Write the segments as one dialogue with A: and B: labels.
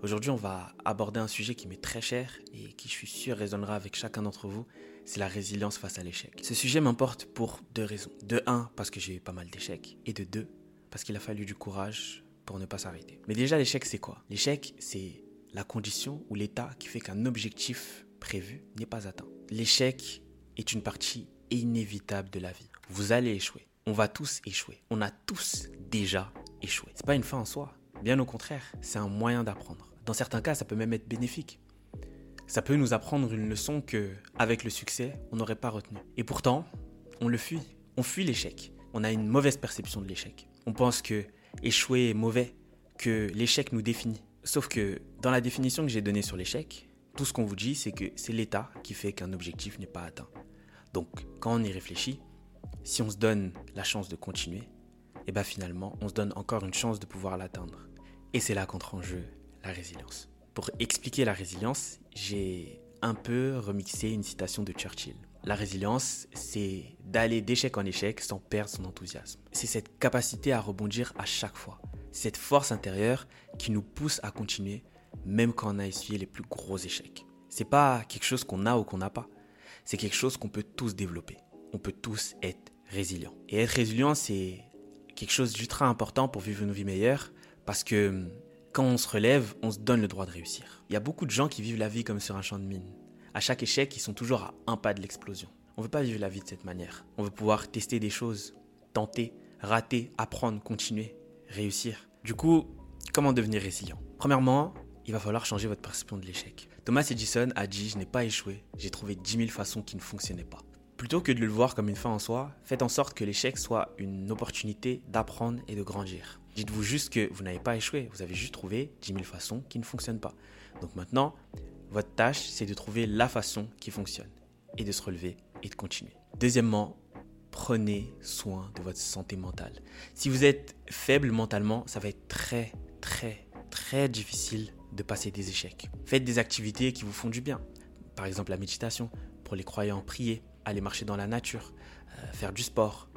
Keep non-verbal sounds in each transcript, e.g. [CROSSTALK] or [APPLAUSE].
A: Aujourd'hui, on va aborder un sujet qui m'est très cher et qui, je suis sûr, résonnera avec chacun d'entre vous. C'est la résilience face à l'échec. Ce sujet m'importe pour deux raisons. De un, parce que j'ai eu pas mal d'échecs. Et de deux, parce qu'il a fallu du courage pour ne pas s'arrêter. Mais déjà, l'échec, c'est quoi? L'échec, c'est la condition ou l'état qui fait qu'un objectif prévu n'est pas atteint. L'échec est une partie inévitable de la vie. Vous allez échouer. On va tous échouer. On a tous déjà échoué. C'est pas une fin en soi. Bien au contraire, c'est un moyen d'apprendre. Dans certains cas, ça peut même être bénéfique. Ça peut nous apprendre une leçon que, avec le succès, on n'aurait pas retenue. Et pourtant, on le fuit. On fuit l'échec. On a une mauvaise perception de l'échec. On pense que échouer est mauvais, que l'échec nous définit. Sauf que dans la définition que j'ai donnée sur l'échec, tout ce qu'on vous dit, c'est que c'est l'état qui fait qu'un objectif n'est pas atteint. Donc, quand on y réfléchit, si on se donne la chance de continuer, et eh bien finalement, on se donne encore une chance de pouvoir l'atteindre. Et c'est là qu'entre en jeu la résilience. Pour expliquer la résilience, j'ai un peu remixé une citation de Churchill. La résilience, c'est d'aller d'échec en échec sans perdre son enthousiasme. C'est cette capacité à rebondir à chaque fois. Cette force intérieure qui nous pousse à continuer même quand on a essuyé les plus gros échecs. C'est pas quelque chose qu'on a ou qu'on n'a pas. C'est quelque chose qu'on peut tous développer. On peut tous être résilients. Et être résilient, c'est quelque chose d'ultra important pour vivre une vie meilleure parce que quand on se relève, on se donne le droit de réussir. Il y a beaucoup de gens qui vivent la vie comme sur un champ de mine. À chaque échec, ils sont toujours à un pas de l'explosion. On veut pas vivre la vie de cette manière. On veut pouvoir tester des choses, tenter, rater, apprendre, continuer, réussir. Du coup, comment devenir résilient? Premièrement, il va falloir changer votre perception de l'échec. Thomas Edison a dit Je n'ai pas échoué, j'ai trouvé 10 000 façons qui ne fonctionnaient pas. Plutôt que de le voir comme une fin en soi, faites en sorte que l'échec soit une opportunité d'apprendre et de grandir. Dites-vous juste que vous n'avez pas échoué, vous avez juste trouvé 10 000 façons qui ne fonctionnent pas. Donc maintenant, votre tâche, c'est de trouver la façon qui fonctionne et de se relever et de continuer. Deuxièmement, prenez soin de votre santé mentale. Si vous êtes faible mentalement, ça va être très, très, très difficile de passer des échecs. Faites des activités qui vous font du bien. Par exemple la méditation, pour les croyants, prier, aller marcher dans la nature, euh, faire du sport,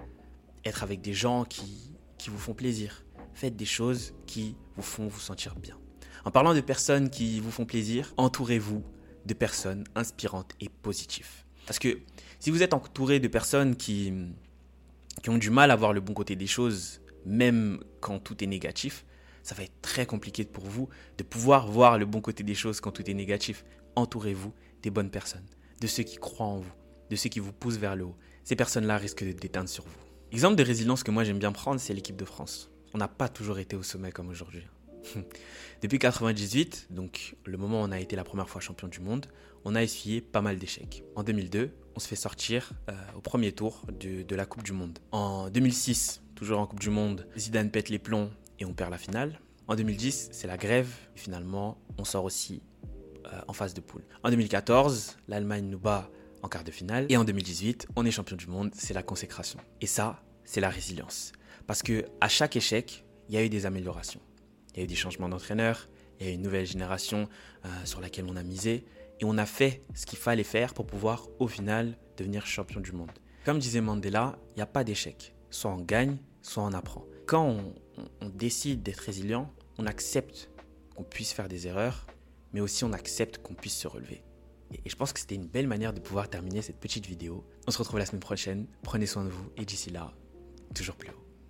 A: être avec des gens qui, qui vous font plaisir. Faites des choses qui vous font vous sentir bien. En parlant de personnes qui vous font plaisir, entourez-vous de personnes inspirantes et positives. Parce que si vous êtes entouré de personnes qui, qui ont du mal à voir le bon côté des choses, même quand tout est négatif, ça va être très compliqué pour vous de pouvoir voir le bon côté des choses quand tout est négatif. Entourez-vous des bonnes personnes, de ceux qui croient en vous, de ceux qui vous poussent vers le haut. Ces personnes-là risquent de déteindre sur vous. Exemple de résilience que moi j'aime bien prendre, c'est l'équipe de France. On n'a pas toujours été au sommet comme aujourd'hui. [LAUGHS] Depuis 1998, donc le moment où on a été la première fois champion du monde, on a essuyé pas mal d'échecs. En 2002, on se fait sortir euh, au premier tour de, la Coupe du Monde. En 2006, toujours en Coupe du Monde, Zidane pète les plombs et on perd la finale. En 2010, c'est la grève. Et finalement, on sort aussi euh, en phase de poule. En 2014, l'Allemagne nous bat en quart de finale. Et en 2018, on est champion du monde. C'est la consécration. Et ça, c'est la résilience. Parce que à chaque échec, il y a eu des améliorations. Il y a eu des changements d'entraîneur. Il y a eu une nouvelle génération euh, sur laquelle on a misé. Et on a fait ce qu'il fallait faire pour pouvoir, au final, devenir champion du monde. Comme disait Mandela, il n'y a pas d'échec. Soit on gagne, soit on apprend. Quand on, on, décide d'être résilient, on accepte qu'on puisse faire des erreurs, mais aussi on accepte qu'on puisse se relever. Et, je pense que c'était une belle manière de pouvoir terminer cette petite vidéo. On se retrouve la semaine prochaine. Prenez soin de vous et d'ici là, toujours plus haut.